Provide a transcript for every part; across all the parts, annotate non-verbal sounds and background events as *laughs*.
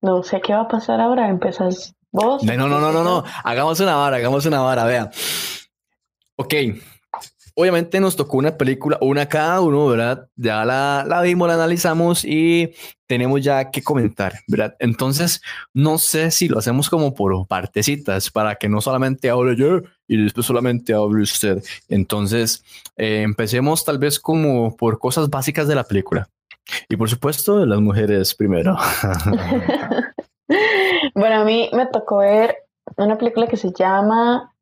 No sé qué va a pasar ahora. Empezás vos. No, no, no, no, no. Hagamos una vara, hagamos una vara, vea. Ok. Obviamente nos tocó una película, una cada uno, ¿verdad? Ya la, la vimos, la analizamos y tenemos ya que comentar, ¿verdad? Entonces, no sé si lo hacemos como por partecitas, para que no solamente hable yo y después solamente hable usted. Entonces, eh, empecemos tal vez como por cosas básicas de la película. Y por supuesto, las mujeres primero. *laughs* bueno, a mí me tocó ver una película que se llama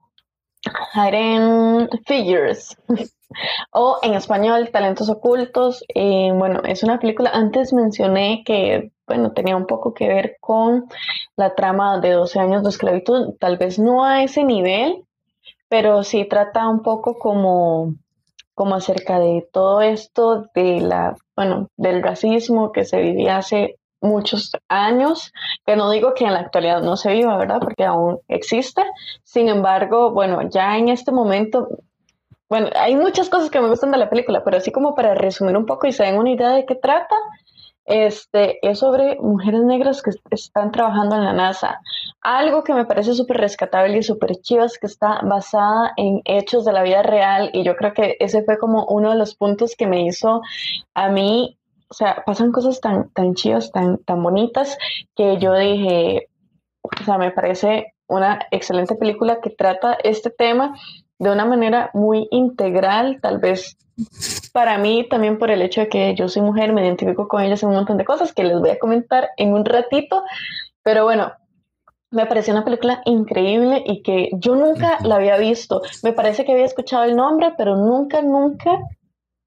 Hidden Figures. *laughs* o en español, Talentos Ocultos. Y bueno, es una película, antes mencioné que, bueno, tenía un poco que ver con la trama de 12 años de esclavitud, tal vez no a ese nivel, pero sí trata un poco como como acerca de todo esto de la, bueno, del racismo que se vivía hace muchos años, que no digo que en la actualidad no se viva, ¿verdad? Porque aún existe. Sin embargo, bueno, ya en este momento, bueno, hay muchas cosas que me gustan de la película, pero así como para resumir un poco y se den una idea de qué trata, este, es sobre mujeres negras que están trabajando en la NASA. Algo que me parece súper rescatable y súper chido es que está basada en hechos de la vida real y yo creo que ese fue como uno de los puntos que me hizo a mí, o sea, pasan cosas tan, tan chidas, tan, tan bonitas que yo dije, o sea, me parece una excelente película que trata este tema de una manera muy integral, tal vez para mí también por el hecho de que yo soy mujer, me identifico con ellas en un montón de cosas que les voy a comentar en un ratito, pero bueno, me pareció una película increíble y que yo nunca la había visto. Me parece que había escuchado el nombre, pero nunca, nunca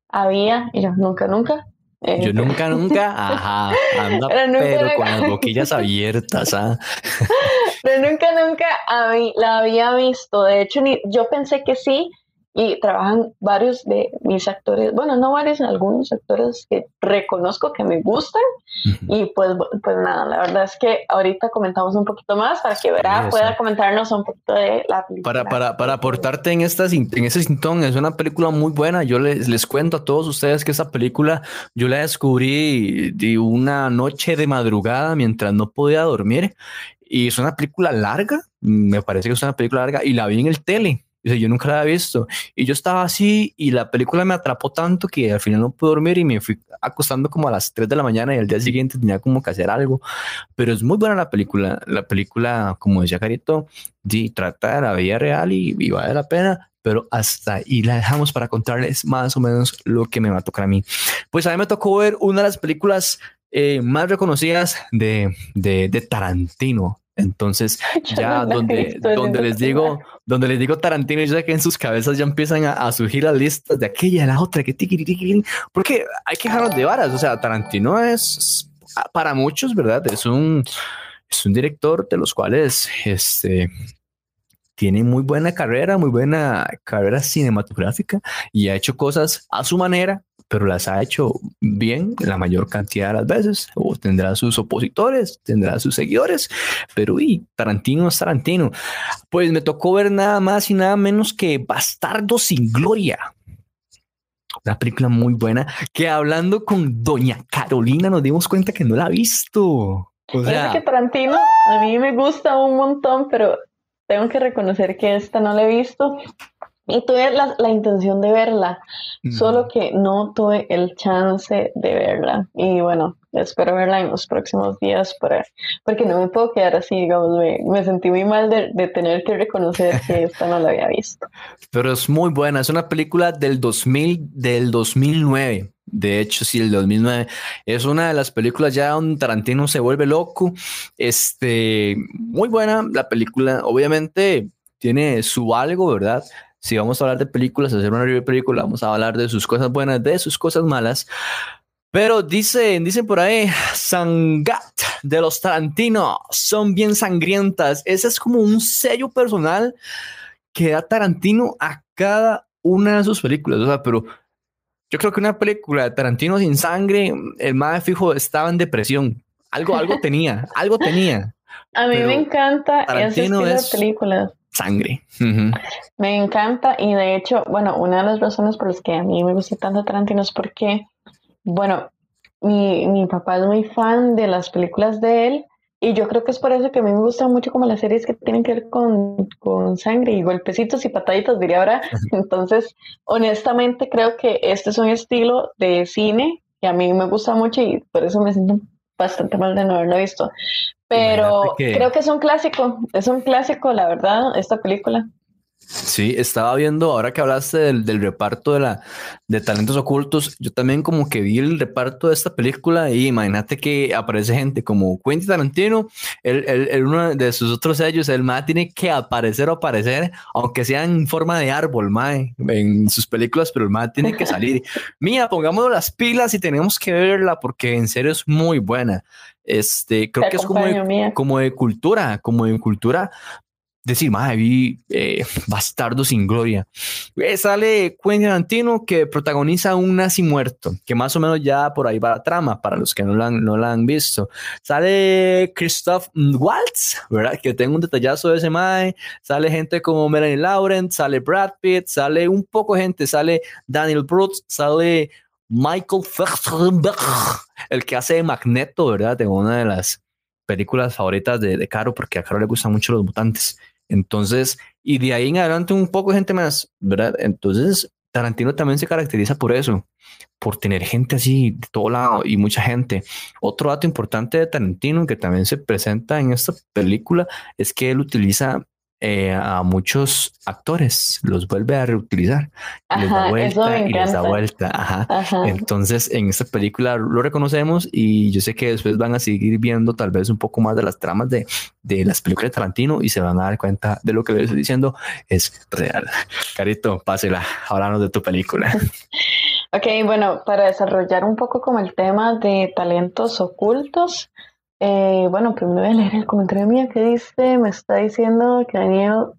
había, y yo nunca, nunca. Eh, yo nunca, nunca, *laughs* ajá, anda, pero, con las boquillas abiertas, ¿ah? *laughs* pero nunca, nunca la había visto. De hecho, ni, yo pensé que sí, y trabajan varios de mis actores, bueno, no varios, algunos actores que reconozco que me gustan. Y pues, pues nada, la verdad es que ahorita comentamos un poquito más para que verá pueda comentarnos un poquito de la película. Para, para, para aportarte en, esta, en ese sintón, es una película muy buena, yo les, les cuento a todos ustedes que esa película yo la descubrí de una noche de madrugada mientras no podía dormir y es una película larga, me parece que es una película larga y la vi en el tele yo nunca la había visto. Y yo estaba así y la película me atrapó tanto que al final no pude dormir y me fui acostando como a las 3 de la mañana y al día siguiente tenía como que hacer algo. Pero es muy buena la película. La película, como decía Carito, sí, trata de la vida real y, vale la pena. Pero hasta ahí la dejamos para contarles más o menos lo que me va a tocar a mí. Pues a mí me tocó ver una de las películas eh, más reconocidas de, de, de Tarantino, entonces, *laughs* ya donde, donde les digo, donde les digo Tarantino, ya que en sus cabezas ya empiezan a, surgir las listas de aquella, la otra, que tiki, porque hay que dejarnos de varas. O sea, Tarantino es para muchos, ¿verdad? Es un, es un director de los cuales este, tiene muy buena carrera, muy buena carrera cinematográfica y ha hecho cosas a su manera, pero las ha hecho bien la mayor cantidad de las veces. O tendrá sus opositores, tendrá sus seguidores, pero y Tarantino es Tarantino. Pues me tocó ver nada más y nada menos que Bastardo sin Gloria. Una película muy buena que hablando con Doña Carolina nos dimos cuenta que no la ha visto. O sea, que Tarantino a mí me gusta un montón, pero tengo que reconocer que esta no la he visto. Y tuve la, la intención de verla, solo que no tuve el chance de verla. Y bueno, espero verla en los próximos días para, porque no me puedo quedar así, digamos, me, me sentí muy mal de, de, tener que reconocer que *laughs* esta no la había visto. Pero es muy buena, es una película del 2000, del 2009. De hecho, sí, el 2009 es una de las películas ya donde Tarantino se vuelve loco. Este, muy buena la película. Obviamente tiene su algo, ¿verdad? Si vamos a hablar de películas, hacer una review de película, vamos a hablar de sus cosas buenas, de sus cosas malas. Pero dicen, dicen por ahí, Sangat de los Tarantino son bien sangrientas. Ese es como un sello personal que da Tarantino a cada una de sus películas. O sea, pero yo creo que una película de Tarantino sin sangre, el más fijo estaba en depresión. Algo, algo tenía, algo tenía. *laughs* A mí me encanta ese estilo de películas sangre. Me encanta y de hecho, bueno, una de las razones por las que a mí me gusta tanto Tarantino es porque, bueno, mi, mi papá es muy fan de las películas de él y yo creo que es por eso que a mí me gustan mucho como las series que tienen que ver con, con sangre y golpecitos y pataditas, diría ahora. *laughs* Entonces, honestamente creo que este es un estilo de cine que a mí me gusta mucho y por eso me siento bastante mal de no haberlo visto. Pero creo que es un clásico, es un clásico, la verdad, esta película. Sí, estaba viendo, ahora que hablaste del, reparto de la de talentos ocultos, yo también como que vi el reparto de esta película y imagínate que aparece gente como Quentin Tarantino, el, uno de sus otros sellos, el MA tiene que aparecer o aparecer, aunque sea en forma de árbol, mae, en sus películas, pero el MA tiene que salir. *laughs* Mía, pongámonos las pilas y tenemos que verla porque en serio es muy buena. Este, creo que es como como de cultura, como de cultura decir, madre, vi eh, *laughs* Bastardo sin Gloria. Eh, sale Quentin Tarantino que protagoniza un nazi muerto, que más o menos ya por ahí va la trama, para los que no la han, no la han visto. Sale Christoph Waltz, ¿verdad? Que tengo un detallazo de ese mae. Sale gente como Melanie Laurent, sale Brad Pitt, sale un poco gente, sale Daniel Brooks, sale Michael Fassbender, el que hace Magneto, ¿verdad? De una de las películas favoritas de, de Caro, porque a Caro le gustan mucho los mutantes. Entonces, y de ahí en adelante un poco gente más, ¿verdad? Entonces, Tarantino también se caracteriza por eso, por tener gente así de todo lado y mucha gente. Otro dato importante de Tarantino que también se presenta en esta película es que él utiliza eh, a muchos actores, los vuelve a reutilizar, les da vuelta y les da vuelta. Entonces, en esta película lo reconocemos y yo sé que después van a seguir viendo tal vez un poco más de las tramas de, de las películas de Tarantino y se van a dar cuenta de lo que les estoy diciendo es real. Carito, pásela, háblanos de tu película. *laughs* ok, bueno, para desarrollar un poco como el tema de talentos ocultos, eh, bueno, primero voy a leer el comentario mío que dice, me está diciendo que Daniel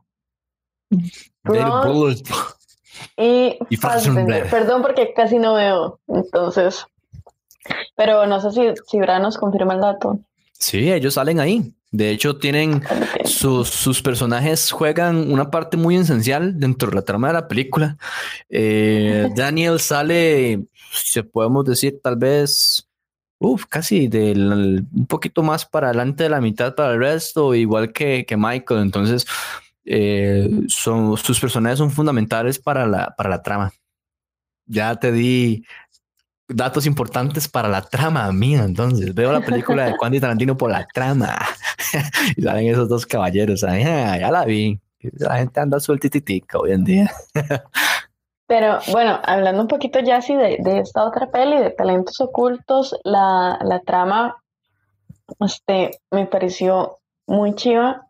y, y Perdón porque casi no veo, entonces. Pero no sé si, si nos confirma el dato. Sí, ellos salen ahí. De hecho, tienen sus, sus, personajes juegan una parte muy esencial dentro de la trama de la película. Eh, *laughs* Daniel sale, se podemos decir, tal vez Uf, casi del, un poquito más para adelante de la mitad para el resto, igual que, que Michael. Entonces, eh, son, sus personajes son fundamentales para la, para la trama. Ya te di datos importantes para la trama mía. Entonces, veo la película de Quentin Tarantino por la trama. *laughs* y salen esos dos caballeros. Ah, ya la vi. La gente anda sueltitica hoy en día. Pero bueno, hablando un poquito ya así de, esta otra peli, de talentos ocultos, la, la trama este, me pareció muy chiva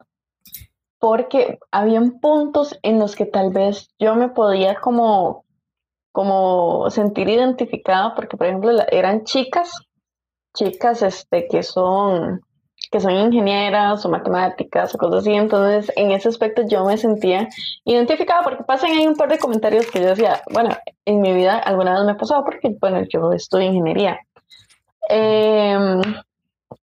porque habían puntos en los que tal vez yo me podía como, como sentir identificada porque por ejemplo eran chicas, chicas este, que son que son ingenieras o matemáticas o cosas así. Entonces, en ese aspecto yo me sentía identificada porque pasan ahí un par de comentarios que yo decía, bueno, en mi vida alguna vez me ha pasado porque, bueno, yo estudio ingeniería. Em,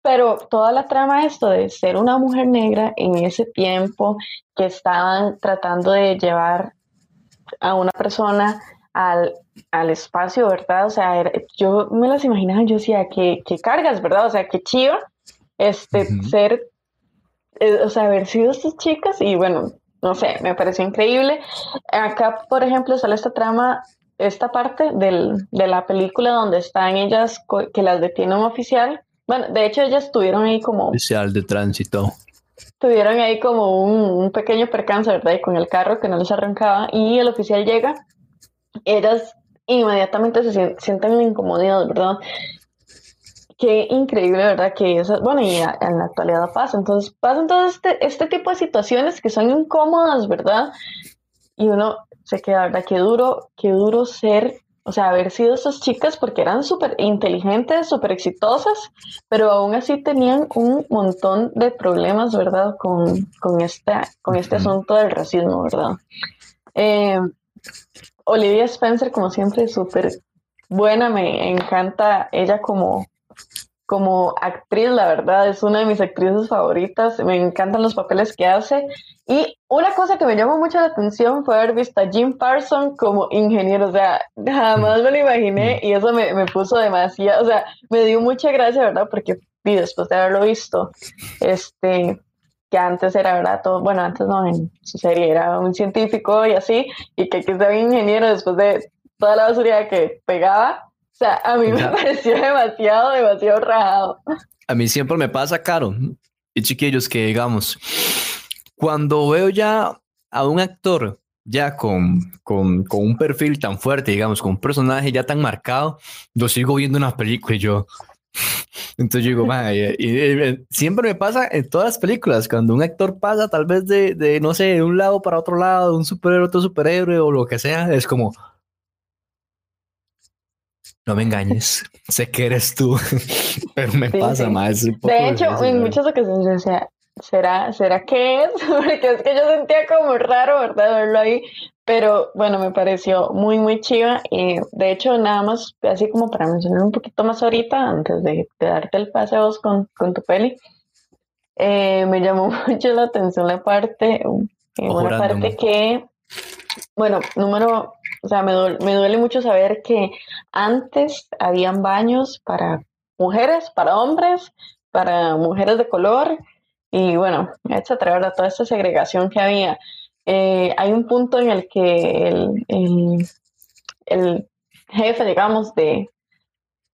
pero toda la trama esto de ser una mujer negra en ese tiempo que estaban tratando de llevar a una persona al, al espacio, ¿verdad? O sea, yo me las imaginaba, yo decía, que, que cargas, ¿verdad? O sea, que chiva este, ser, eh, o sea, haber sido estas chicas y bueno, no sé, me pareció increíble. Acá, por ejemplo, sale esta trama, esta parte del, de la película donde están ellas que las detiene un oficial. Bueno, de hecho ellas estuvieron ahí como... Oficial de tránsito. Tuvieron ahí como un, pequeño percance, ¿verdad? Y con el carro que no les arrancaba y el oficial llega, ellas inmediatamente se sienten incomodidad, ¿verdad? Qué increíble, ¿verdad? Que eso, bueno, y en la actualidad pasa. Entonces, pasan todo este, este tipo de situaciones que son incómodas, ¿verdad? Y uno se queda, ¿verdad? Qué duro, qué duro ser, o sea, haber sido esas chicas porque eran súper inteligentes, súper exitosas, pero aún así tenían un montón de problemas, ¿verdad? Con, con, con este asunto del racismo, ¿verdad? Eh, Olivia Spencer, como siempre, súper buena, me encanta ella como como actriz, la verdad, es una de mis actrices favoritas. Me encantan los papeles que hace. Y una cosa que me llamó mucho la atención fue haber visto a Jim Parson como ingeniero. O sea, jamás me lo imaginé y eso me, me puso demasiado, o sea, me dio mucha gracia, ¿verdad? Porque después de haberlo visto, este, que antes era, ¿verdad? Todo, bueno, antes no, en su serie era un científico y así, y que aquí un ingeniero después de toda la basura que pegaba. O sea, a mí me pareció demasiado, demasiado rajado. A mí siempre me pasa, Caro, y chiquillos, que digamos, cuando veo ya a un actor ya con, con, con, un perfil tan fuerte, digamos, con un personaje ya tan marcado, yo sigo viendo una película y yo, *laughs* entonces yo digo, y, siempre me pasa en todas las películas, cuando un actor pasa tal vez de, de, no sé, de un lado para otro lado, de un superhéroe a otro superhéroe o lo que sea, es como, no me engañes, sé que eres tú, *laughs* pero me pasa más. De hecho, en muchas ocasiones decía, ¿será, ¿será que es? *laughs* Porque es que yo sentía como raro, ¿verdad? Verlo ahí. Pero bueno, me pareció muy, muy chiva. Y de hecho, nada más, así como para mencionar un poquito más ahorita, antes de, darte el pase a vos con, con tu peli, eh, me llamó *laughs* mucho la atención la parte, eh, una parte que, bueno, número, o sea, me duele, me duele mucho saber que antes habían baños para mujeres, para hombres, para mujeres de color, y bueno, etcétera, ¿verdad? Toda esta segregación que había. Eh, hay un punto en el que el, el, jefe, digamos, de,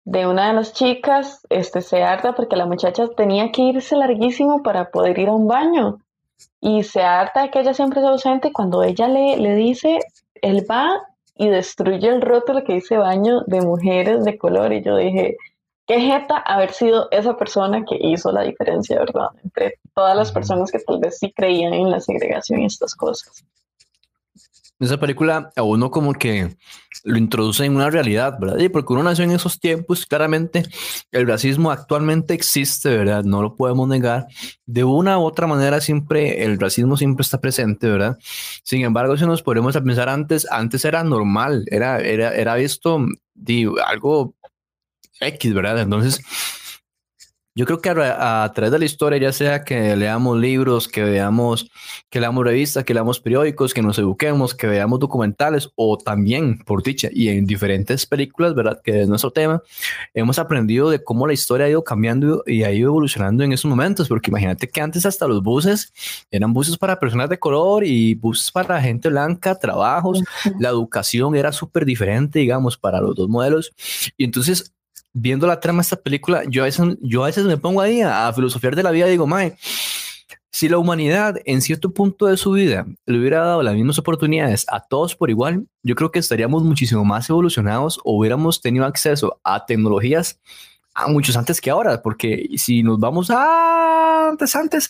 de, una de las chicas este, se harta porque la muchacha tenía que irse larguísimo para poder ir a un baño. Y se harta de que ella siempre es ausente cuando ella le, le dice, él va y destruye el rótulo que dice baño de mujeres de color. Y yo dije, qué jeta haber sido esa persona que hizo la diferencia, ¿verdad? Entre todas las personas que tal vez sí creían en la segregación y estas cosas. Esa película a uno como que lo introduce en una realidad, ¿verdad? Y porque uno nació en esos tiempos, claramente el racismo actualmente existe, ¿verdad? No lo podemos negar. De una u otra manera siempre, el racismo siempre está presente, ¿verdad? Sin embargo, si nos ponemos a pensar antes, antes era normal, era, era, era visto digo, algo X, ¿verdad? Entonces, yo creo que a, través de la historia, ya sea que leamos libros, que veamos, que leamos revistas, que leamos periódicos, que nos eduquemos, que veamos documentales o también, por dicha, y en diferentes películas, ¿verdad? Que es nuestro tema, hemos aprendido de cómo la historia ha ido cambiando y ha ido evolucionando en esos momentos, porque imagínate que antes hasta los buses eran buses para personas de color y buses para gente blanca, trabajos, la educación era súper diferente, digamos, para los dos modelos. Y entonces viendo la trama de esta película, yo a veces, yo a veces me pongo ahí a, filosofiar de la vida y digo, mae, si la humanidad en cierto punto de su vida le hubiera dado las mismas oportunidades a todos por igual, yo creo que estaríamos muchísimo más evolucionados o hubiéramos tenido acceso a tecnologías a muchos antes que ahora, porque si nos vamos a antes, antes,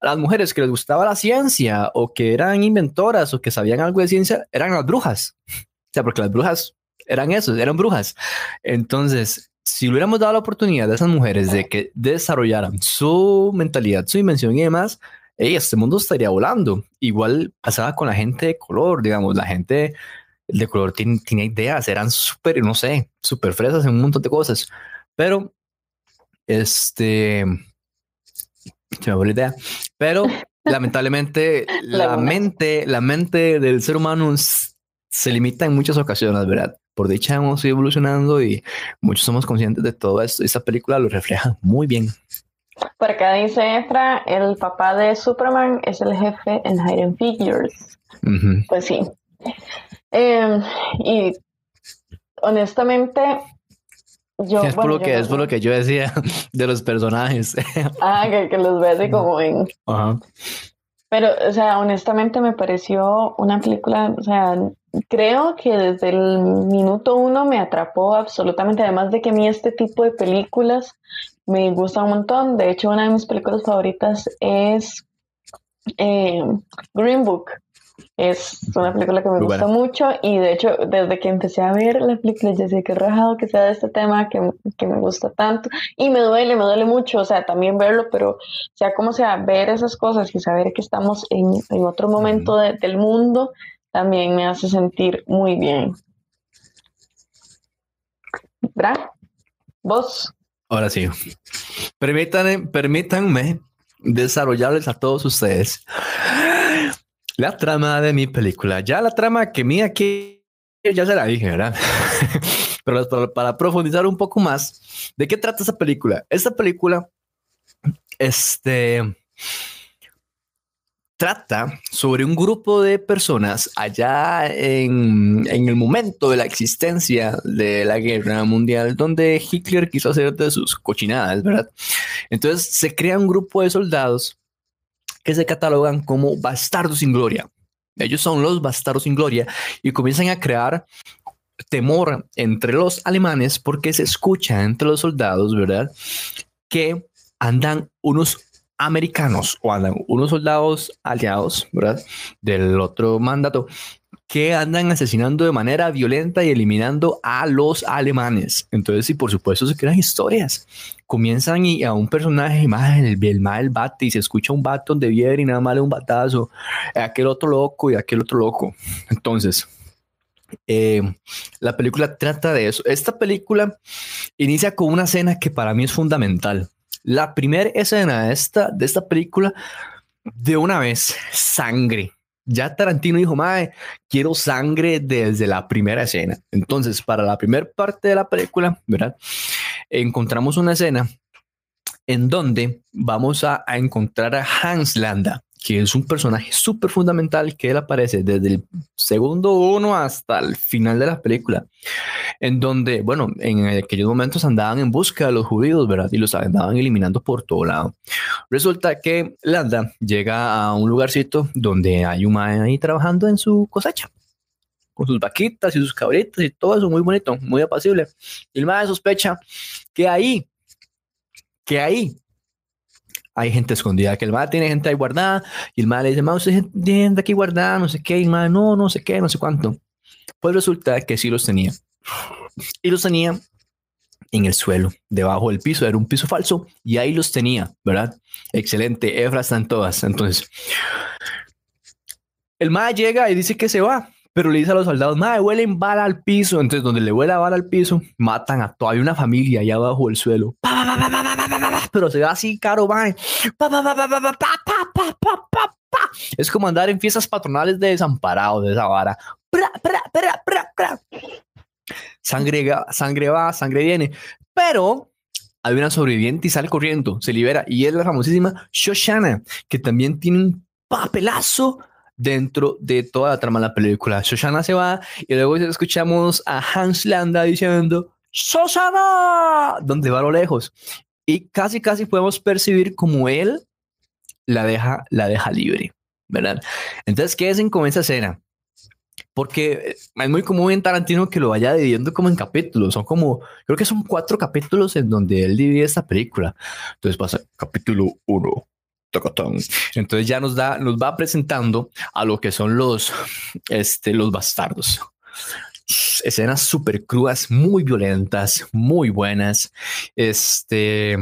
a las mujeres que les gustaba la ciencia o que eran inventoras o que sabían algo de ciencia, eran las brujas. *laughs* O sea, porque las brujas eran esos, eran brujas. Entonces, si hubiéramos dado la oportunidad a esas mujeres de que desarrollaran su mentalidad, su dimensión y demás, este mundo estaría volando. Igual pasaba con la gente de color, digamos, la gente de color tiene, ideas, eran súper, no sé, súper fresas en un montón de cosas. Pero, este, se me la idea, pero *laughs* lamentablemente la mente, la mente del ser humano se limita en muchas ocasiones, ¿verdad? Por dicha hemos ido evolucionando y muchos somos conscientes de todo esto. Esta película lo refleja muy bien. Por acá dice Efra, el papá de Superman es el jefe en Hidden Figures. Pues sí. Em, y honestamente, yo... Es, por, lo que, es por lo que yo decía *laughs* de los personajes. ah, que, los ve así como en... Pero, o sea, honestamente me pareció una película, o sea, creo que desde el minuto uno me atrapó absolutamente, además de que a mí este tipo de películas me gusta un montón. De hecho, una de mis películas favoritas es eh, Green Book. Es una película que me gusta mucho y de hecho desde que empecé a ver la película ya sé que rajado que sea de este tema que, que, me gusta tanto y me duele, me duele mucho, o sea, también verlo, pero sea como sea, ver esas cosas y saber que estamos en, en otro momento del mundo también me hace sentir muy bien. ¿Verdad? ¿Vos? Ahora sí. Permítanme, permítanme desarrollarles a todos ustedes la trama de mi película. Ya la trama que mía aquí ya se la dije, ¿verdad? *laughs* Pero para, profundizar un poco más, ¿de qué trata esta película? Esta película, este, trata sobre un grupo de personas allá en, en, el momento de la existencia de la guerra mundial, donde Hitler quiso hacer de sus cochinadas, ¿verdad? Entonces se crea un grupo de soldados que se catalogan como bastardos sin gloria. Ellos son los bastardos sin gloria y comienzan a crear temor entre los alemanes porque se escucha entre los soldados, ¿verdad? Que andan unos americanos o andan unos soldados aliados, ¿verdad? Del otro mandato que andan asesinando de manera violenta y eliminando a los alemanes. Entonces, y por supuesto se crean historias. Comienzan y a un personaje, más el, el mal bate y se escucha un bate donde viene y nada más le un batazo, aquel otro loco y aquel otro loco. Entonces, eh, la película trata de eso. Esta película inicia con una escena que para mí es fundamental. La primera escena de esta, de esta película, de una vez, sangre. Ya Tarantino dijo, Mae, quiero sangre desde la primera escena. Entonces, para la primera parte de la película, ¿verdad? Encontramos una escena en donde vamos a, a encontrar a Hans Landa, que es un personaje súper fundamental que él aparece desde el segundo uno hasta el final de la película, en donde, bueno, en aquellos momentos andaban en busca de los judíos, ¿verdad? Y los andaban eliminando por todo lado. Resulta que Landa llega a un lugarcito donde hay un ahí trabajando en su cosecha. Con sus vaquitas y sus cabritas y todo eso muy bonito, muy apacible. Y el man sospecha que ahí, que ahí hay gente escondida, que el mal tiene gente ahí guardada y el mal le dice, usted tiene aquí guardada, no sé qué, y el mal, no, no sé qué, no sé cuánto. Pues resulta que sí los tenía. Y los tenía en el suelo, debajo del piso, era un piso falso y ahí los tenía, ¿verdad? Excelente, Efra están todas. Entonces, el mal llega y dice que se va, pero le dice a los soldados, madre, huelen bala al piso. Entonces, donde le huele bala al piso, matan a toda una familia allá abajo del suelo. Pero se ve así, caro, madre. Es como andar en fiestas patronales de desamparado de esa vara. Sangre, sangre va, sangre viene. Pero hay una sobreviviente y sale corriendo, se libera. Y es la famosísima Shoshana, que también tiene un papelazo dentro de toda la trama de la película. Shoshana se va y luego escuchamos a Hans Landa diciendo Shoshana, donde va a lo lejos. Y casi, casi podemos percibir como él la deja, la deja libre, ¿verdad? Entonces, ¿qué hacen con esa escena? Porque es muy común en Tarantino que lo vaya dividiendo como en capítulos. Son como, creo que son cuatro capítulos en donde él divide esta película. Entonces pasa capítulo uno, entonces ya nos da, nos va presentando a lo que son los, este, los bastardos. Escenas súper crudas, muy violentas, muy buenas. Este,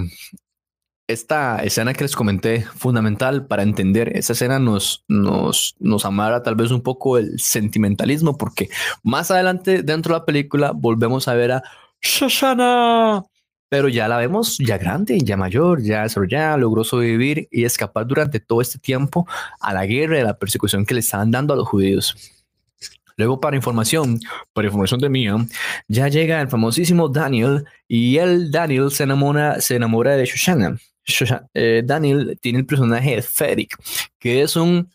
esta escena que les comenté, fundamental para entender, esa escena nos, nos, nos amara tal vez un poco el sentimentalismo, porque más adelante dentro de la película volvemos a ver a Shoshana pero ya la vemos ya grande, ya mayor, ya ya logró sobrevivir y escapar durante todo este tiempo a la guerra y a la persecución que le estaban dando a los judíos. Luego, para información, para información de mía, ya llega el famosísimo Daniel y el Daniel se enamora, se enamora de Shoshana. Eh, Daniel tiene el personaje de Federic, que es un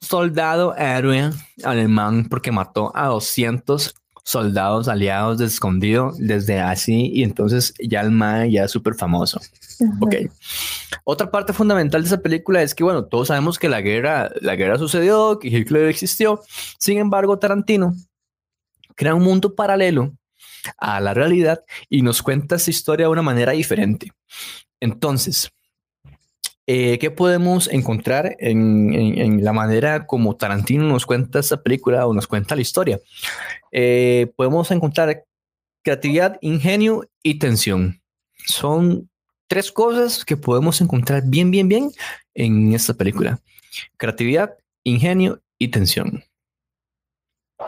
soldado héroe alemán porque mató a 200 soldados aliados de escondido desde así y entonces ya el man ya es súper famoso. Ok. Otra parte fundamental de esa película es que, bueno, todos sabemos que la guerra, la guerra sucedió, que Hitler existió. Sin embargo, Tarantino crea un mundo paralelo a la realidad y nos cuenta esa historia de una manera diferente. Entonces, eh, ¿Qué podemos encontrar en, la manera como Tarantino nos cuenta esta película o nos cuenta la historia? Eh, podemos encontrar creatividad, ingenio y tensión. Son tres cosas que podemos encontrar bien, bien, bien en esta película. Creatividad, ingenio y tensión.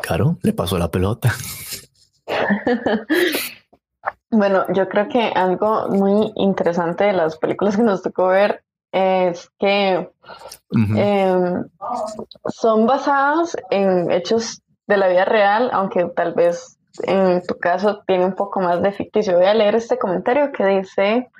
Claro, le pasó la pelota. *laughs* Bueno, yo creo que algo muy interesante de las películas que nos tocó ver es que em, son basadas en hechos de la vida real, aunque tal vez en tu caso tiene un poco más de ficticio. Voy a leer este comentario que dice,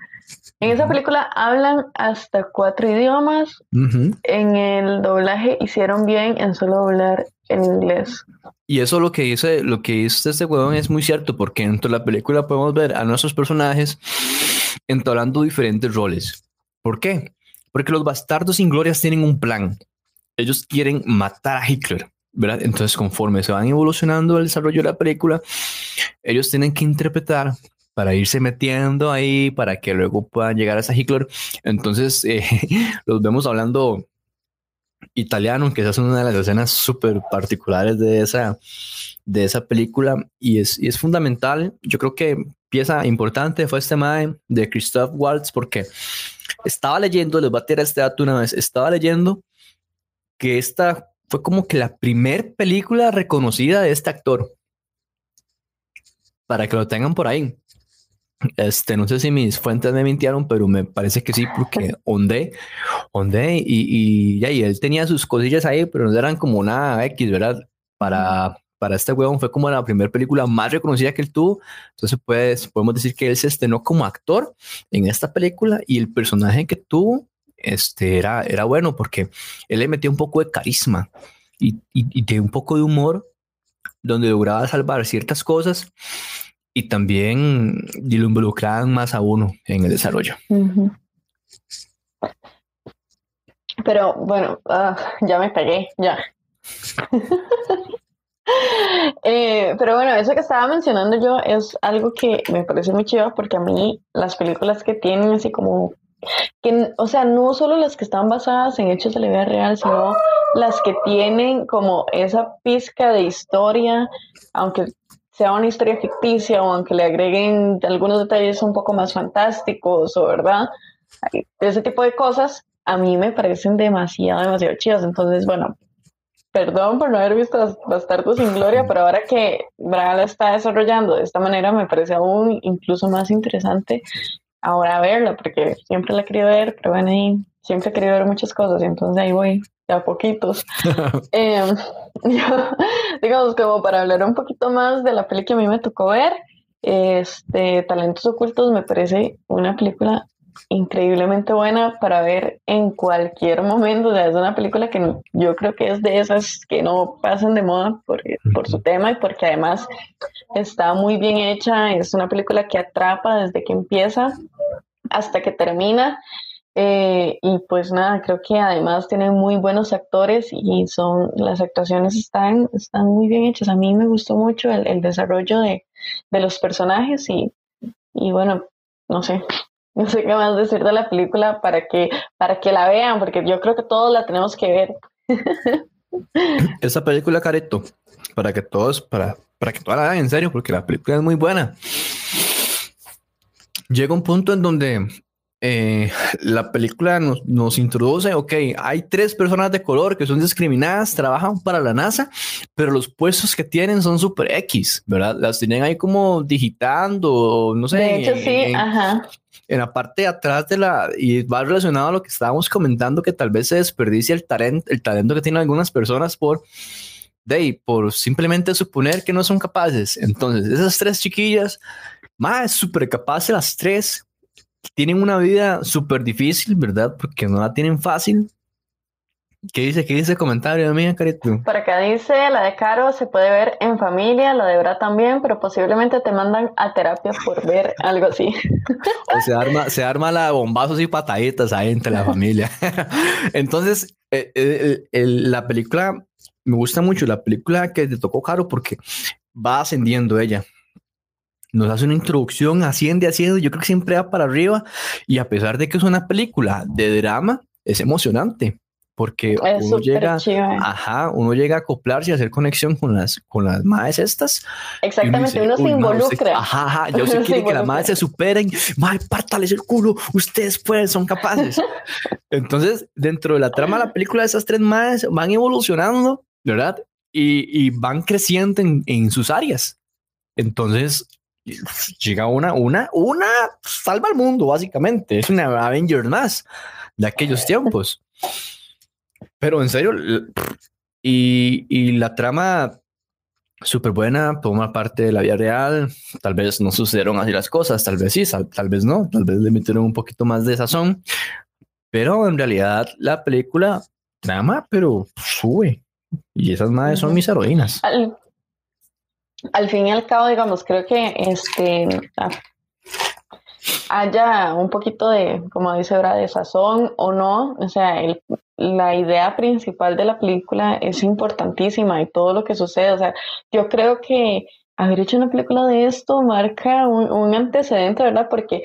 en esa película hablan hasta cuatro idiomas, en el doblaje hicieron bien en solo doblar en inglés. Y eso lo que dice, lo que dice este huevón es muy cierto, porque dentro de la película podemos ver a nuestros personajes entablando diferentes roles. ¿Por qué? Porque los bastardos sin glorias tienen un plan. Ellos quieren matar a Hitler, ¿verdad? Entonces, conforme se van evolucionando el desarrollo de la película, ellos tienen que interpretar para irse metiendo ahí, para que luego puedan llegar a esa Hitler. Entonces, eh, *laughs* los vemos hablando italiano, que esa es una de las escenas súper particulares de esa, de esa película y es, y es fundamental. Yo creo que pieza importante fue este mae de Christoph Waltz porque estaba leyendo, les voy a tirar este dato una vez, estaba leyendo que esta fue como que la primer película reconocida de este actor. Para que lo tengan por ahí. Este, no sé si mis fuentes me mintieron, pero me parece que sí, porque ondé, ondé y, y, y, él tenía sus cosillas ahí, pero no eran como una X, ¿verdad? Para, para este huevón fue como la primera película más reconocida que él tuvo. Entonces, pues, podemos decir que él se estrenó como actor en esta película y el personaje que tuvo este, era, era bueno porque él le metía un poco de carisma y, y, y de un poco de humor donde lograba salvar ciertas cosas y también lo involucraban más a uno en el desarrollo. Pero bueno, ah, ya me pegué, ya. *laughs* Eh, pero bueno, eso que estaba mencionando yo es algo que me parece muy chido porque a mí las películas que tienen así como que, o sea, no solo las que están basadas en hechos de la vida real, sino las que tienen como esa pizca de historia, aunque sea una historia ficticia o aunque le agreguen algunos detalles un poco más fantásticos o verdad, ese tipo de cosas a mí me parecen demasiado, demasiado chidas. Entonces, bueno, perdón por no haber visto Bastardos sin Gloria, *laughs* pero ahora que Braga la está desarrollando de esta manera, me parece aún incluso más interesante ahora verla, porque siempre la he querido ver, pero bueno, ahí siempre he querido ver muchas cosas, y entonces ahí voy de a poquitos. *laughs* Em, *laughs* digamos, como para hablar un poquito más de la película que a mí me tocó ver, este, Talentos Ocultos me parece una película increíblemente buena para ver en cualquier momento. O sea, es una película que yo creo que es de esas que no pasan de moda por, por su tema y porque además está muy bien hecha. Es una película que atrapa desde que empieza hasta que termina. Eh, y pues nada, creo que además tiene muy buenos actores y son las actuaciones están, están muy bien hechas. A mí me gustó mucho el, el desarrollo de, de, los personajes y, y bueno, no sé, no sé qué más decir de la película para que, para que la vean, porque yo creo que todos la tenemos que ver. *laughs* Esa película, Careto, para que todos, para, para que todos la vean en serio, porque la película es muy buena. Llega un punto en donde eh, la película nos, nos, introduce, ok, hay tres personas de color que son discriminadas, trabajan para la NASA, pero los puestos que tienen son super X, ¿verdad? Las tienen ahí como digitando, no sé. De hecho, sí, en, ajá. En la parte de atrás de la, y va relacionado a lo que estábamos comentando, que tal vez se desperdicia el talento, el talento que tienen algunas personas por, de por simplemente suponer que no son capaces. Entonces, esas tres chiquillas, más súper capaces las tres, tienen una vida súper difícil, ¿verdad? Porque no la tienen fácil. ¿Qué dice? ¿Qué dice el comentario mía, Carito? Por acá dice, la de Caro se puede ver en familia, la de Bra también, pero posiblemente te mandan a terapia por ver algo así. O se arma, se arma la bombazos y pataditas ahí entre la familia. *laughs* Entonces, eh, eh, el, la película, me gusta mucho la película que te tocó Caro porque va ascendiendo ella nos hace una introducción, asciende, asciende, yo creo que siempre va para arriba y a pesar de que es una película de drama, es emocionante porque es uno llega, chiva. ajá, uno llega a acoplarse y hacer conexión con las, con las madres estas. Exactamente, uno, dice, uno se involucra. ajá, ajá, yo sí quiero que las madres se superen, madre, pártales el culo, ustedes pueden, son capaces. *laughs* Entonces, dentro de la trama de la película, esas tres madres van evolucionando, ¿verdad? Y, y van creciendo en, en sus áreas. Entonces, llega una, una, una, salva al mundo, básicamente. Es una Avenger más de aquellos tiempos. Pero en serio, y, y la trama súper buena, toma parte de la vida real. Tal vez no sucedieron así las cosas, tal vez sí, tal, vez no, tal vez le metieron un poquito más de sazón. Pero en realidad la película trama, pero sube. Y esas madres son mis heroínas. Al, fin y al cabo, digamos, creo que este ah, haya un poquito de, como dice ahora, de sazón o no. O sea, la idea principal de la película es importantísima y todo lo que sucede. O sea, yo creo que haber hecho una película de esto marca un, antecedente, ¿verdad? Porque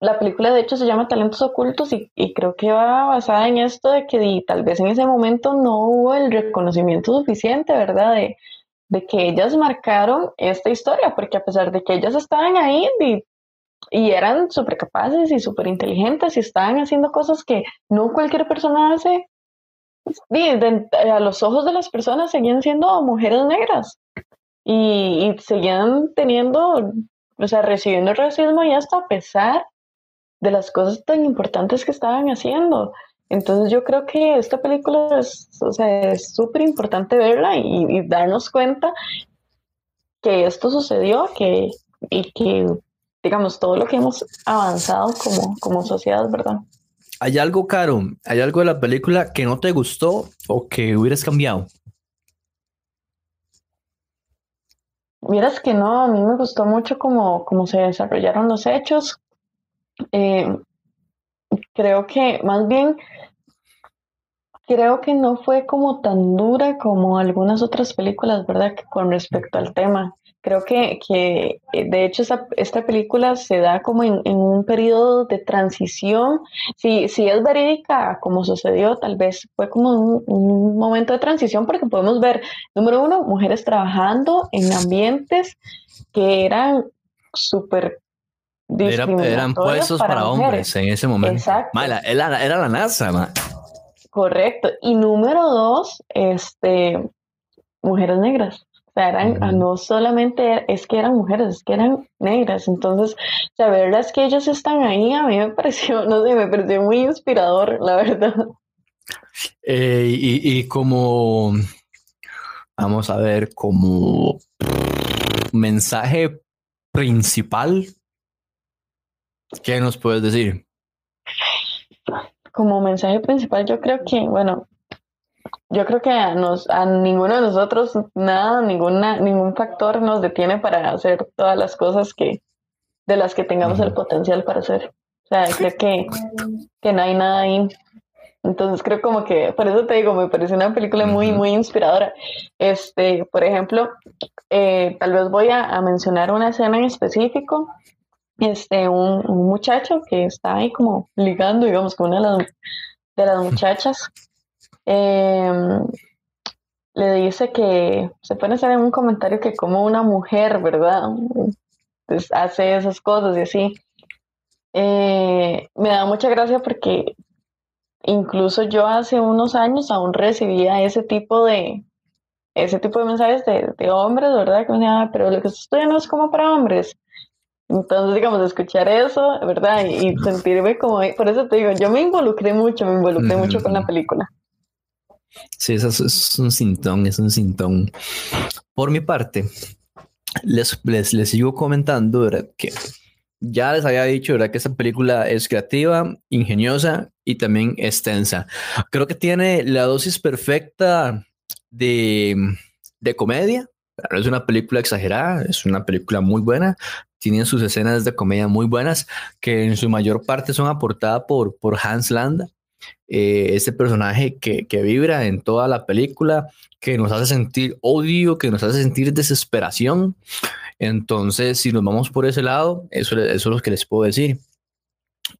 la película de hecho se llama Talentos Ocultos y, creo que va basada en esto de que tal vez en ese momento no hubo el reconocimiento suficiente, ¿verdad? De, de que ellas marcaron esta historia, porque a pesar de que ellas estaban ahí, y eran súper capaces y súper inteligentes y estaban haciendo cosas que no cualquier persona hace. Y a los ojos de las personas seguían siendo mujeres negras y, seguían teniendo, o sea, recibiendo racismo y hasta a pesar de las cosas tan importantes que estaban haciendo. Entonces yo creo que esta película es, o sea, súper importante verla y, y, darnos cuenta que esto sucedió que, y que digamos, todo lo que hemos avanzado como, como sociedad, ¿verdad? ¿Hay algo, Caro? ¿Hay algo de la película que no te gustó o que hubieras cambiado? Miras que no, a mí me gustó mucho cómo, cómo se desarrollaron los hechos. Eh, creo que más bien, creo que no fue como tan dura como algunas otras películas, ¿verdad? con respecto al tema. Creo que, que eh, de hecho esta película se da como en, un periodo de transición. Si, si es verídica, como sucedió, tal vez fue como un, momento de transición porque podemos ver, número uno, mujeres trabajando en ambientes que eran súper era, eran puestos para, hombres en ese momento. Exacto. era, la NASA. Correcto. Y número dos, este, mujeres negras sea, eran, ah, no solamente es que eran mujeres, es que eran negras. Entonces, saberlas que ellas están ahí, a mí me *laughs* pareció, no sé, me pareció muy inspirador, la verdad. Eh, y, y, como, vamos a ver, como mensaje principal, ¿qué nos puedes decir? Como mensaje principal, yo creo que, bueno, yo creo que a, nos, a ninguno de nosotros nada, ninguna, ningún factor nos detiene para hacer todas las cosas que, de las que tengamos el potencial para hacer. O sea, creo que, que no hay nada ahí. Entonces creo como que, por eso te digo, me parece una película muy, muy inspiradora. Este, por ejemplo, eh, tal vez voy a, mencionar una escena en específico. Este, un, un, muchacho que está ahí como ligando, digamos, con una de las, de las muchachas Em, le dice que se puede hacer en un comentario que como una mujer, ¿verdad? Pues hace esas cosas y así. Eh, me da mucha gracia porque incluso yo hace unos años aún recibía ese tipo de ese tipo de mensajes de, hombres, ¿verdad? Que me ah, pero lo que se estudia no es como para hombres. Entonces, digamos, escuchar eso, ¿verdad? Y, sentirme como, por eso te digo, yo me involucré mucho, me involucré mucho con la película. Sí, eso es, un sintón, es un sintón. Por mi parte, les, les, les sigo comentando ¿verdad? que ya les había dicho ¿verdad? que esta película es creativa, ingeniosa y también extensa. Creo que tiene la dosis perfecta de, de comedia. Es una película exagerada, es una película muy buena. Tiene sus escenas de comedia muy buenas que en su mayor parte son aportadas por, por Hans Landa eh, ese personaje que, que, vibra en toda la película, que nos hace sentir odio, que nos hace sentir desesperación. Entonces, si nos vamos por ese lado, eso, eso es lo que les puedo decir.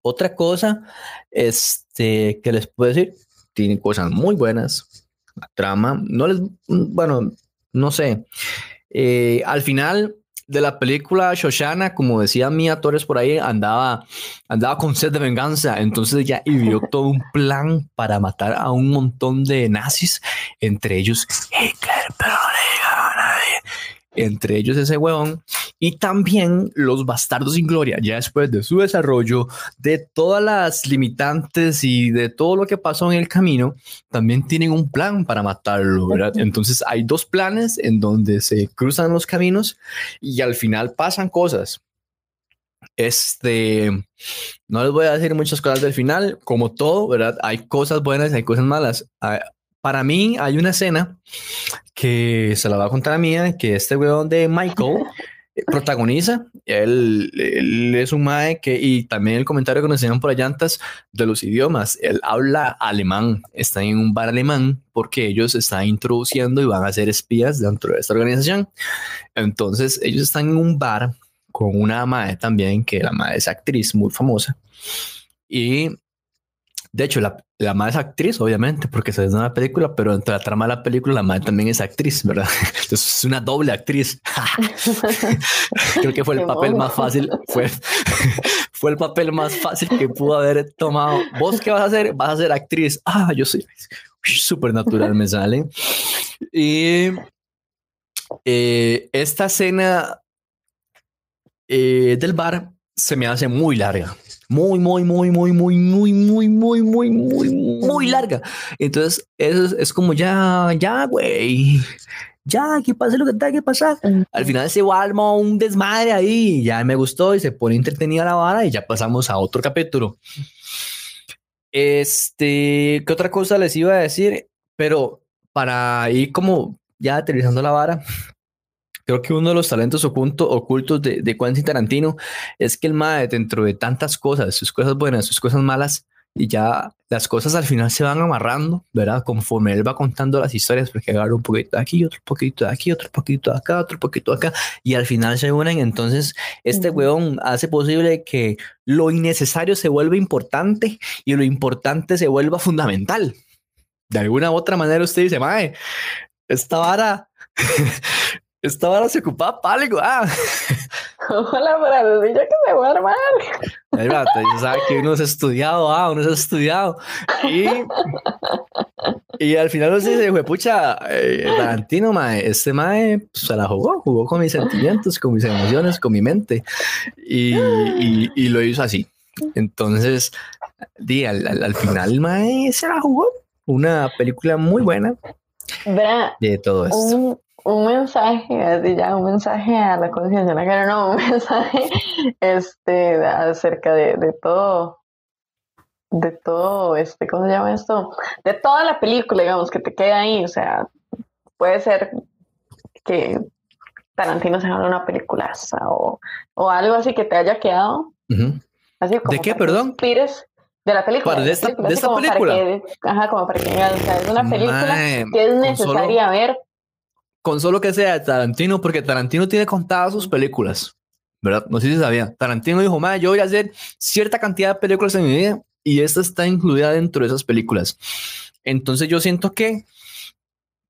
Otra cosa este, que les puedo decir, tiene cosas muy buenas. La trama, no les, bueno, no sé. Eh, al final, de la película Shoshana, como decía Mia Torres por ahí, andaba, andaba con sed de venganza. Entonces ya ideó *laughs* todo un plan para matar a un montón de nazis, entre ellos Hitler, pero no le a nadie. Entre ellos ese huevón. Y también los bastardos sin gloria, ya después de su desarrollo, de todas las limitantes y de todo lo que pasó en el camino, también tienen un plan para matarlo, ¿verdad? Entonces hay dos planes en donde se cruzan los caminos y al final pasan cosas. Este, no les voy a decir muchas cosas del final, como todo, ¿verdad? Hay cosas buenas, hay cosas malas. Para mí hay una escena que se la va a contar a mí, que este weón de Michael *laughs* protagoniza. Él, él, es un mae que, y también el comentario que nos enseñan por llantas de los idiomas. Él habla alemán, está en un bar alemán porque ellos se están introduciendo y van a ser espías dentro de esta organización. Entonces, ellos están en un bar con una mae también, que la mae es actriz muy famosa. Y de hecho, la, la madre es actriz, obviamente, porque se en una película, pero entre la trama de la película, la madre también es actriz, ¿verdad? *laughs* Entonces es una doble actriz. *laughs* Creo que fue el *laughs* papel más fácil, fue, fue el papel más fácil que pudo haber tomado. ¿Vos qué vas a hacer? Vas a ser actriz. Ah, yo soy súper natural, me sale. Y eh, esta escena eh, del bar se me hace muy larga muy, muy, muy, muy, muy, muy, muy, muy, muy, muy, muy larga. Entonces, eso es, como ya, ya, güey. Ya, que pase lo que tenga que pasar. Al final se arma un desmadre ahí. Ya me gustó y se pone entretenida la vara y ya pasamos a otro capítulo. Este, ¿qué otra cosa les iba a decir? Pero para ir como ya aterrizando la vara, Creo que uno de los talentos oculto, ocultos de, de Quentin Tarantino es que el mae, dentro de tantas cosas, sus cosas buenas, sus cosas malas, y ya las cosas al final se van amarrando, ¿verdad? Conforme él va contando las historias, porque agarra un poquito de aquí, otro poquito de aquí, otro poquito de acá, otro poquito de acá, y al final se unen. Entonces, este weón hace posible que lo innecesario se vuelva importante y lo importante se vuelva fundamental. De alguna u otra manera, usted dice, mae, esta vara esta hora se ocupaba *laughs* para algo. Ah. Hola, frasecilla que se va a armar. Ahí va, sabe que uno se ha estudiado, ah, uno se ha estudiado. Y, y al final se dice, pucha, eh, Tarantino, mae, este mae pues, se la jugó, jugó con mis sentimientos, con mis emociones, con mi mente. Y, y, y lo hizo así. Entonces, di, al, al, final, mae, se la jugó. Una película muy buena. de todo esto un mensaje, así ya, un mensaje a la conciencia, no, no, un *laughs* mensaje este, acerca de, de todo, de todo, este, ¿cómo se llama esto? De toda la película, digamos, que te queda ahí, o sea, puede ser que Tarantino se haga una película o, o algo así que te haya quedado. así como ¿De qué, perdón? de la película. ¿De esta película? De esta película? ajá, como para que o sea, es una película que es necesaria ver con solo que sea de Tarantino, porque Tarantino tiene contadas sus películas, ¿verdad? No sé si sabía. Tarantino dijo, madre, yo voy a hacer cierta cantidad de películas en mi vida y esta está incluida dentro de esas películas. Entonces yo siento que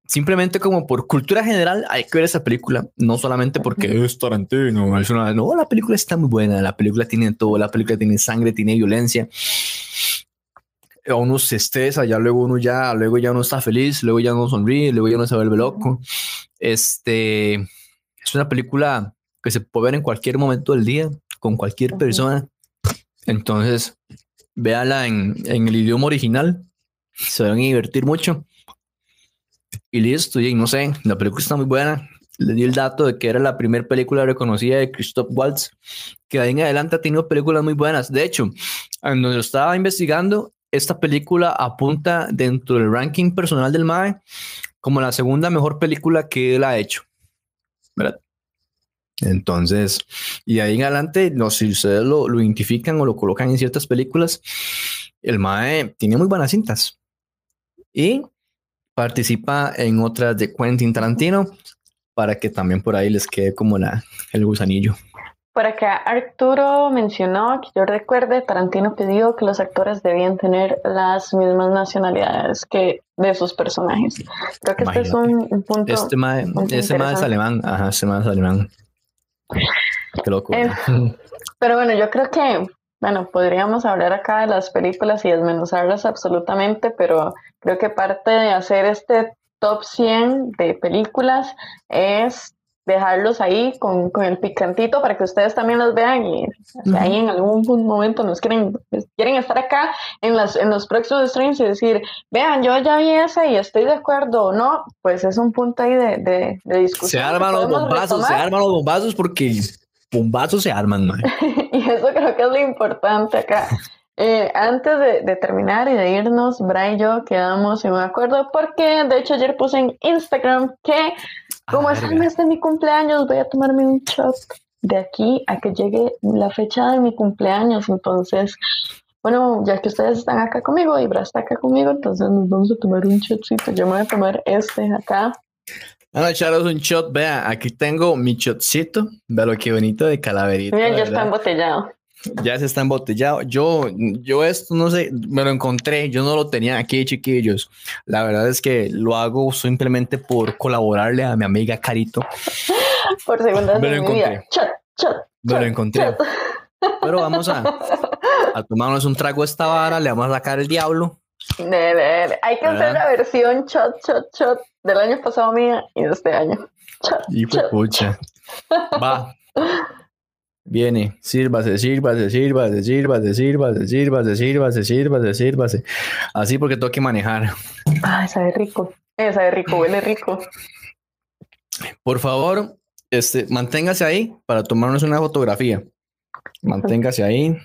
simplemente como por cultura general hay que ver esa película, no solamente porque es Tarantino, es una, no, la película está muy buena, la película tiene todo, la película tiene sangre, tiene violencia uno se estresa, ya luego uno ya, luego ya no está feliz, luego ya no sonríe, luego ya no se vuelve loco. Este es una película que se puede ver en cualquier momento del día, con cualquier persona. Entonces, véala en, en, el idioma original, se van a divertir mucho. Y listo, y no sé, la película está muy buena. Le di el dato de que era la primera película reconocida de Christoph Waltz, que de ahí en adelante ha tenido películas muy buenas. De hecho, cuando lo estaba investigando, esta película apunta dentro del ranking personal del MAE como la segunda mejor película que él ha hecho. ¿verdad? Entonces, y ahí en adelante, no, si ustedes lo, lo, identifican o lo colocan en ciertas películas, el MAE tiene muy buenas cintas. Y participa en otras de Quentin Tarantino para que también por ahí les quede como la, el gusanillo. Por acá Arturo mencionó que yo recuerde, Tarantino pidió que los actores debían tener las mismas nacionalidades que de sus personajes. Creo que este es un, punto. Este más este es alemán, ajá, este más es alemán. Qué loco. Eh, pero bueno, yo creo que, bueno, podríamos hablar acá de las películas y desmenuzarlas absolutamente, pero creo que parte de hacer este top 100 de películas es dejarlos ahí con, con, el picantito para que ustedes también los vean y ahí en algún momento nos quieren, quieren estar acá en, las, en los próximos streams y decir, vean, yo ya vi esa y estoy de acuerdo o no, pues es un punto ahí de, de, discusión. Se arman los bombazos, se arman los bombazos porque bombazos se arman, *laughs* y eso creo que es lo importante acá. *laughs* Eh, antes de, terminar y de irnos, Brian y yo quedamos en un acuerdo porque de hecho ayer puse en Instagram que como es el mes de mi cumpleaños voy a tomarme un shot de aquí a que llegue la fecha de mi cumpleaños. Entonces, bueno, ya que ustedes están acá conmigo y Bra está acá conmigo, entonces nos vamos a tomar un shotcito. Yo me voy a tomar este acá. Vamos a echaros un shot. Vea, aquí tengo mi shotcito. Vea lo que bonito de calaverita. Mira, ya está embotellado. Ya se está embotellado. Yo, yo esto no sé, me lo encontré, yo no lo tenía aquí, chiquillos. La verdad es que lo hago simplemente por colaborarle a mi amiga Carito. Por segunda vez. Me lo encontré. me lo encontré. Pero vamos a, a *laughs* tomarnos un trago a esta vara, le vamos a sacar el diablo. Hay que hacer la versión shot, shot, shot del año pasado mía y de este año. y pucha. Va. *laughs* Viene, sírvase, sírvase, sírvase, sírvase, sírvase, sírvase, sírvase, sírvase, sírvase. Así porque tengo que manejar. Ay, sabe rico. Eh, sabe rico, huele rico. Por favor, este, manténgase ahí para tomarnos una fotografía. Manténgase ahí.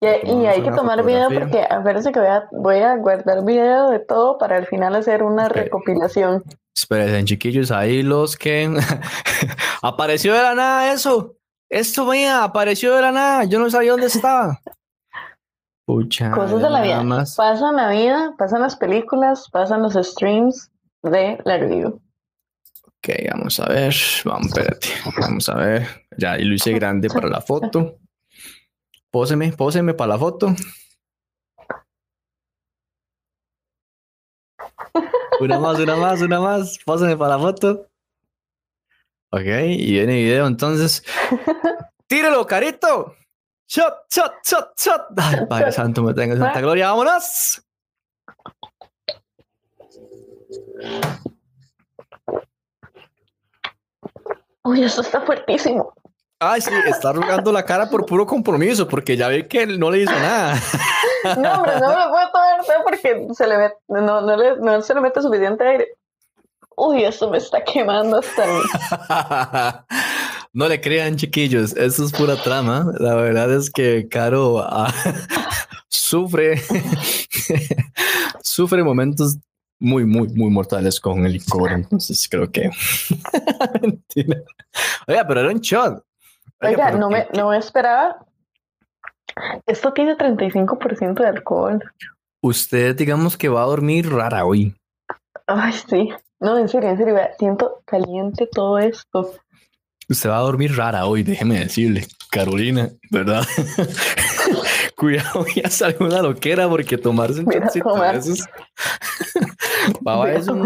Y, hay que tomar video porque acuérdense que voy a, voy a guardar video de todo para al final hacer una recopilación. Esperen, chiquillos, ahí los que *laughs* apareció de la nada eso. Esto, venía, apareció de la nada. Yo no sabía dónde estaba. *laughs* Pucha. Cosas de la vida. Pasan la vida, pasan las películas, pasan los streams de la review. Ok, vamos a ver. Vamos, espérate. Vamos a ver. Ya, y lo hice grande para la foto. Póseme, póseme para la foto. *laughs* Una más, una más, una más. Póseme para la foto. Ok, y viene video entonces. *laughs* ¡Tíralo, carito! ¡Shot, shot, shot, shot! ¡Ay, Padre Santo, me tenga santa gloria! ¡Vámonos! Uy, eso está fuertísimo. Ay, sí, está arrugando la cara por puro compromiso, porque ya ve que no le hizo nada. No, hombre, no me lo puedo tomar porque se le no, no, le, no se le mete suficiente aire uy, eso me está quemando hasta *laughs* No le crean, chiquillos, eso es pura trama. La verdad es que Caro ah, *laughs* sufre, *laughs* sufre momentos muy, muy, muy mortales con el licor. Entonces creo que. Mentira. Oiga, pero era un shot. Oiga, no, me, no me esperaba. Esto tiene 35% de alcohol. Usted, digamos que va a dormir rara hoy. Ay, sí. No, en serio, en serio, siento caliente todo esto. Usted va a dormir rara hoy, déjeme decirle, Carolina, ¿verdad? *laughs* Cuidado, ya sale una loquera porque tomarse un chocito a veces. va a, eso,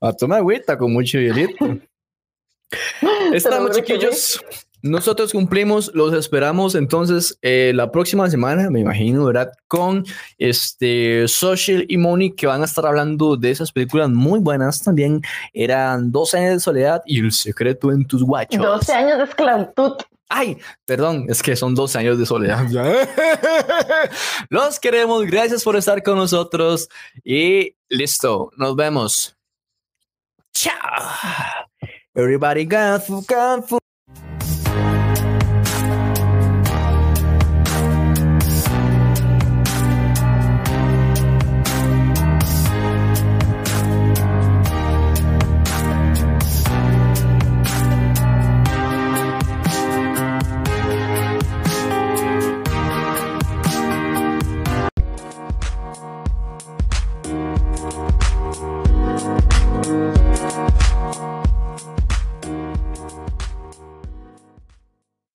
a tomar agüita con mucho hielito. *laughs* Estamos, chiquillos. Nosotros cumplimos, los esperamos entonces eh, la próxima semana, me imagino, ¿verdad? Con este Social y Money que van a estar hablando de esas películas muy buenas también. Eran 12 años de soledad y el secreto en tus guachos. 12 años de esclavitud. Ay, perdón, es que son 12 años de soledad. los queremos, gracias por estar con nosotros y listo, nos vemos. Chao. Everybody got